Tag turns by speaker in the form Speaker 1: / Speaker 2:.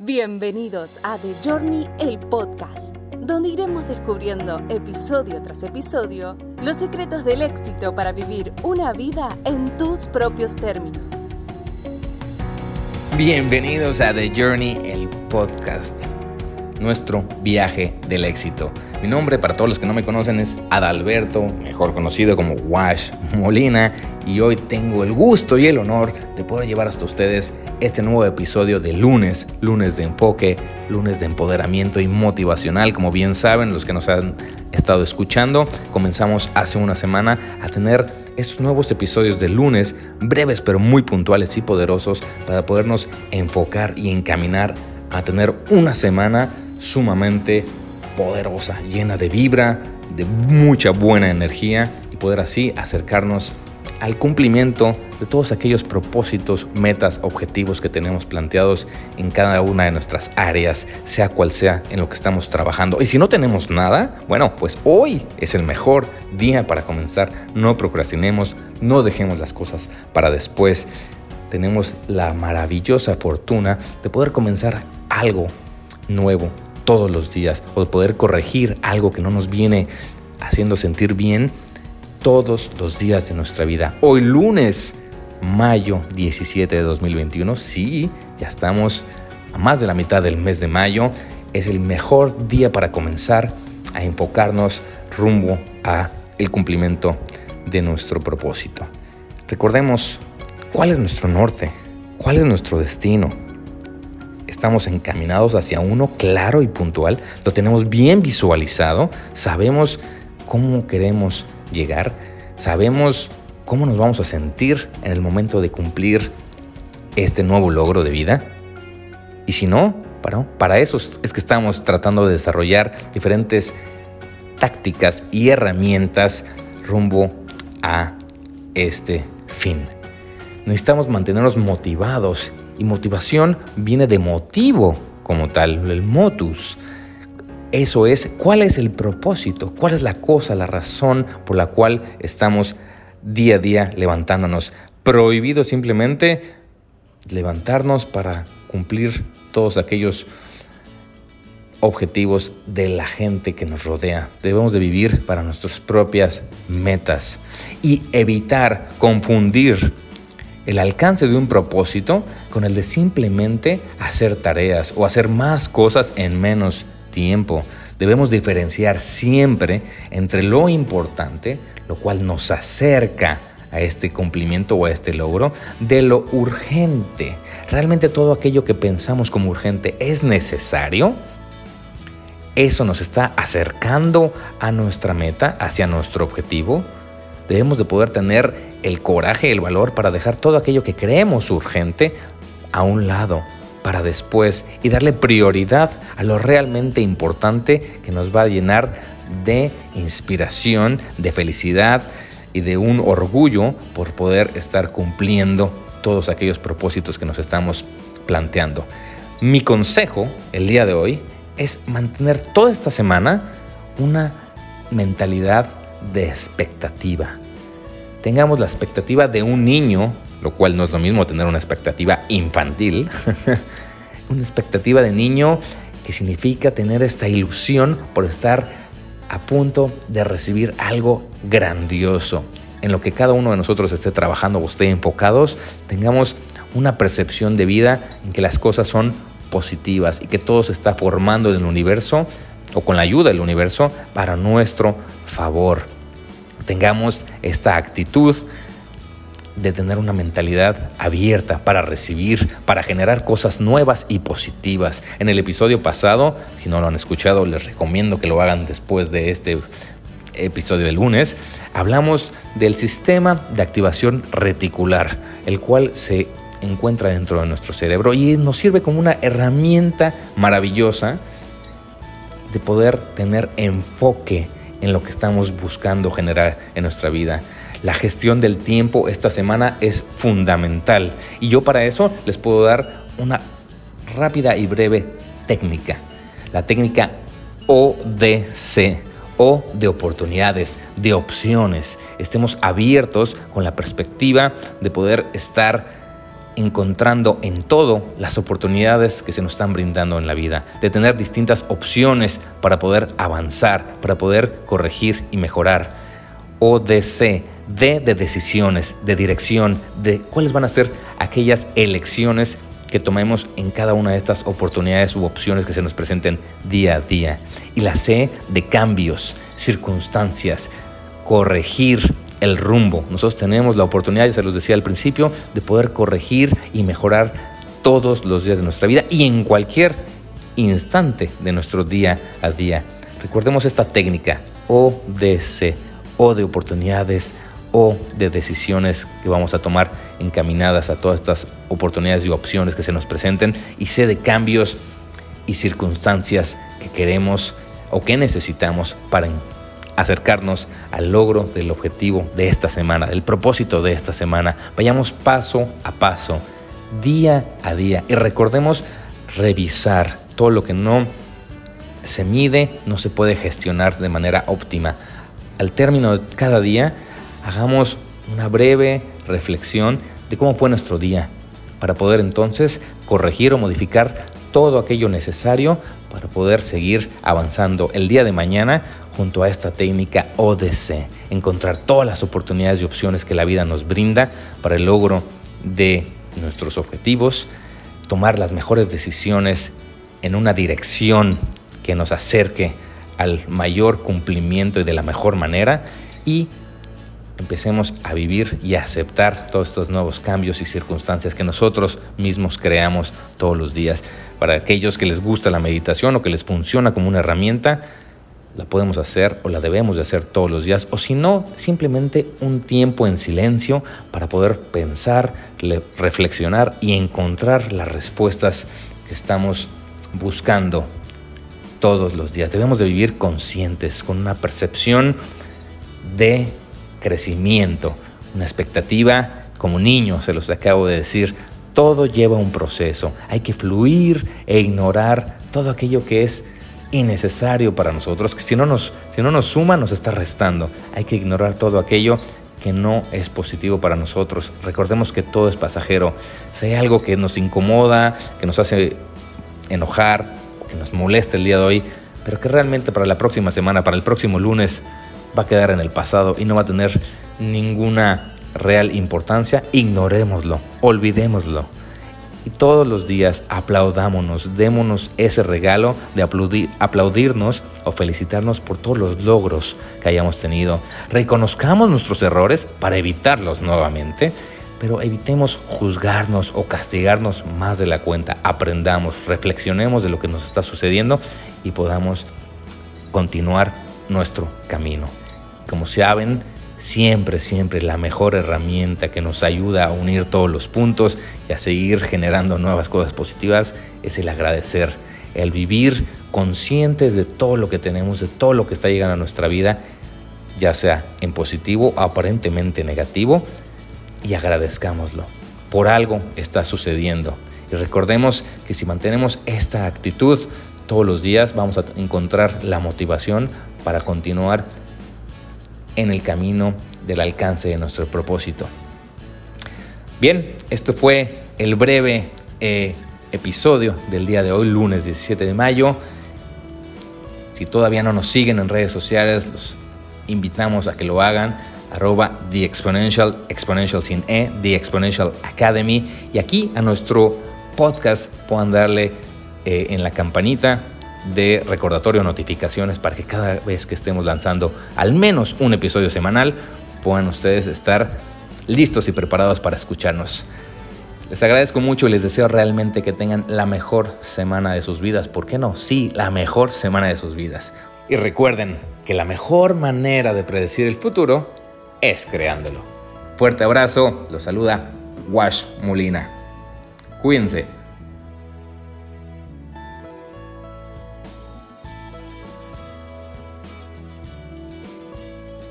Speaker 1: Bienvenidos a The Journey, el podcast, donde iremos descubriendo episodio tras episodio los secretos del éxito para vivir una vida en tus propios términos.
Speaker 2: Bienvenidos a The Journey, el podcast, nuestro viaje del éxito. Mi nombre, para todos los que no me conocen, es Adalberto, mejor conocido como Wash Molina, y hoy tengo el gusto y el honor de poder llevar hasta ustedes este nuevo episodio de lunes, lunes de enfoque, lunes de empoderamiento y motivacional. Como bien saben, los que nos han estado escuchando, comenzamos hace una semana a tener estos nuevos episodios de lunes, breves pero muy puntuales y poderosos, para podernos enfocar y encaminar a tener una semana sumamente poderosa, llena de vibra, de mucha buena energía y poder así acercarnos al cumplimiento de todos aquellos propósitos, metas, objetivos que tenemos planteados en cada una de nuestras áreas, sea cual sea en lo que estamos trabajando. Y si no tenemos nada, bueno, pues hoy es el mejor día para comenzar. No procrastinemos, no dejemos las cosas para después. Tenemos la maravillosa fortuna de poder comenzar algo nuevo todos los días o de poder corregir algo que no nos viene haciendo sentir bien todos los días de nuestra vida. Hoy lunes, mayo 17 de 2021, sí, ya estamos a más de la mitad del mes de mayo, es el mejor día para comenzar a enfocarnos rumbo a el cumplimiento de nuestro propósito. Recordemos cuál es nuestro norte, cuál es nuestro destino. Estamos encaminados hacia uno claro y puntual, lo tenemos bien visualizado, sabemos cómo queremos llegar, sabemos cómo nos vamos a sentir en el momento de cumplir este nuevo logro de vida. Y si no, para, eso es que estamos tratando de desarrollar diferentes tácticas y herramientas rumbo a este fin. Necesitamos mantenernos motivados y motivación viene de motivo como tal, el motus. Eso es, ¿cuál es el propósito? ¿Cuál es la cosa, la razón por la cual estamos día a día levantándonos? Prohibido simplemente levantarnos para cumplir todos aquellos objetivos de la gente que nos rodea. Debemos de vivir para nuestras propias metas y evitar confundir el alcance de un propósito con el de simplemente hacer tareas o hacer más cosas en menos tiempo. Debemos diferenciar siempre entre lo importante, lo cual nos acerca a este cumplimiento o a este logro, de lo urgente. ¿Realmente todo aquello que pensamos como urgente es necesario? ¿Eso nos está acercando a nuestra meta, hacia nuestro objetivo? Debemos de poder tener el coraje el valor para dejar todo aquello que creemos urgente a un lado para después y darle prioridad a lo realmente importante que nos va a llenar de inspiración, de felicidad y de un orgullo por poder estar cumpliendo todos aquellos propósitos que nos estamos planteando. Mi consejo el día de hoy es mantener toda esta semana una mentalidad de expectativa. Tengamos la expectativa de un niño lo cual no es lo mismo tener una expectativa infantil, una expectativa de niño que significa tener esta ilusión por estar a punto de recibir algo grandioso. En lo que cada uno de nosotros esté trabajando o esté enfocados, tengamos una percepción de vida en que las cosas son positivas y que todo se está formando en el universo o con la ayuda del universo para nuestro favor. Tengamos esta actitud de tener una mentalidad abierta para recibir, para generar cosas nuevas y positivas. En el episodio pasado, si no lo han escuchado, les recomiendo que lo hagan después de este episodio de lunes, hablamos del sistema de activación reticular, el cual se encuentra dentro de nuestro cerebro y nos sirve como una herramienta maravillosa de poder tener enfoque en lo que estamos buscando generar en nuestra vida. La gestión del tiempo esta semana es fundamental y yo para eso les puedo dar una rápida y breve técnica. La técnica ODC o de oportunidades, de opciones. Estemos abiertos con la perspectiva de poder estar encontrando en todo las oportunidades que se nos están brindando en la vida, de tener distintas opciones para poder avanzar, para poder corregir y mejorar. ODC, D de decisiones, de dirección, de cuáles van a ser aquellas elecciones que tomemos en cada una de estas oportunidades u opciones que se nos presenten día a día. Y la C de cambios, circunstancias, corregir el rumbo. Nosotros tenemos la oportunidad, ya se los decía al principio, de poder corregir y mejorar todos los días de nuestra vida y en cualquier instante de nuestro día a día. Recordemos esta técnica O de oportunidades, O de decisiones que vamos a tomar encaminadas a todas estas oportunidades y opciones que se nos presenten y C de cambios y circunstancias que queremos o que necesitamos para acercarnos al logro del objetivo de esta semana, del propósito de esta semana. Vayamos paso a paso, día a día y recordemos revisar todo lo que no se mide, no se puede gestionar de manera óptima. Al término de cada día, hagamos una breve reflexión de cómo fue nuestro día, para poder entonces corregir o modificar todo aquello necesario para poder seguir avanzando el día de mañana junto a esta técnica ODC, encontrar todas las oportunidades y opciones que la vida nos brinda para el logro de nuestros objetivos, tomar las mejores decisiones en una dirección que nos acerque al mayor cumplimiento y de la mejor manera y empecemos a vivir y a aceptar todos estos nuevos cambios y circunstancias que nosotros mismos creamos todos los días. Para aquellos que les gusta la meditación o que les funciona como una herramienta, la podemos hacer o la debemos de hacer todos los días, o si no, simplemente un tiempo en silencio para poder pensar, reflexionar y encontrar las respuestas que estamos buscando todos los días. Debemos de vivir conscientes, con una percepción de crecimiento, una expectativa como niño, se los acabo de decir, todo lleva un proceso, hay que fluir e ignorar todo aquello que es innecesario para nosotros, que si no nos, si no nos suma nos está restando. Hay que ignorar todo aquello que no es positivo para nosotros. Recordemos que todo es pasajero. Si hay algo que nos incomoda, que nos hace enojar, que nos molesta el día de hoy, pero que realmente para la próxima semana, para el próximo lunes, va a quedar en el pasado y no va a tener ninguna real importancia, ignorémoslo, olvidémoslo todos los días aplaudámonos, démonos ese regalo de aplaudir, aplaudirnos o felicitarnos por todos los logros que hayamos tenido. Reconozcamos nuestros errores para evitarlos nuevamente, pero evitemos juzgarnos o castigarnos más de la cuenta. Aprendamos, reflexionemos de lo que nos está sucediendo y podamos continuar nuestro camino. Como saben, siempre, siempre la mejor herramienta que nos ayuda a unir todos los puntos y a seguir generando nuevas cosas positivas es el agradecer, el vivir conscientes de todo lo que tenemos, de todo lo que está llegando a nuestra vida, ya sea en positivo o aparentemente negativo, y agradezcámoslo. Por algo está sucediendo. Y recordemos que si mantenemos esta actitud todos los días, vamos a encontrar la motivación para continuar en el camino del alcance de nuestro propósito. Bien, esto fue el breve eh, episodio del día de hoy, lunes 17 de mayo. Si todavía no nos siguen en redes sociales, los invitamos a que lo hagan. Arroba The Exponential, Exponential sin E, The Exponential Academy. Y aquí a nuestro podcast puedan darle eh, en la campanita de recordatorio notificaciones para que cada vez que estemos lanzando al menos un episodio semanal puedan ustedes estar listos y preparados para escucharnos. Les agradezco mucho y les deseo realmente que tengan la mejor semana de sus vidas. ¿Por qué no? Sí, la mejor semana de sus vidas. Y recuerden que la mejor manera de predecir el futuro es creándolo. Fuerte abrazo, los saluda Wash Molina. Cuídense.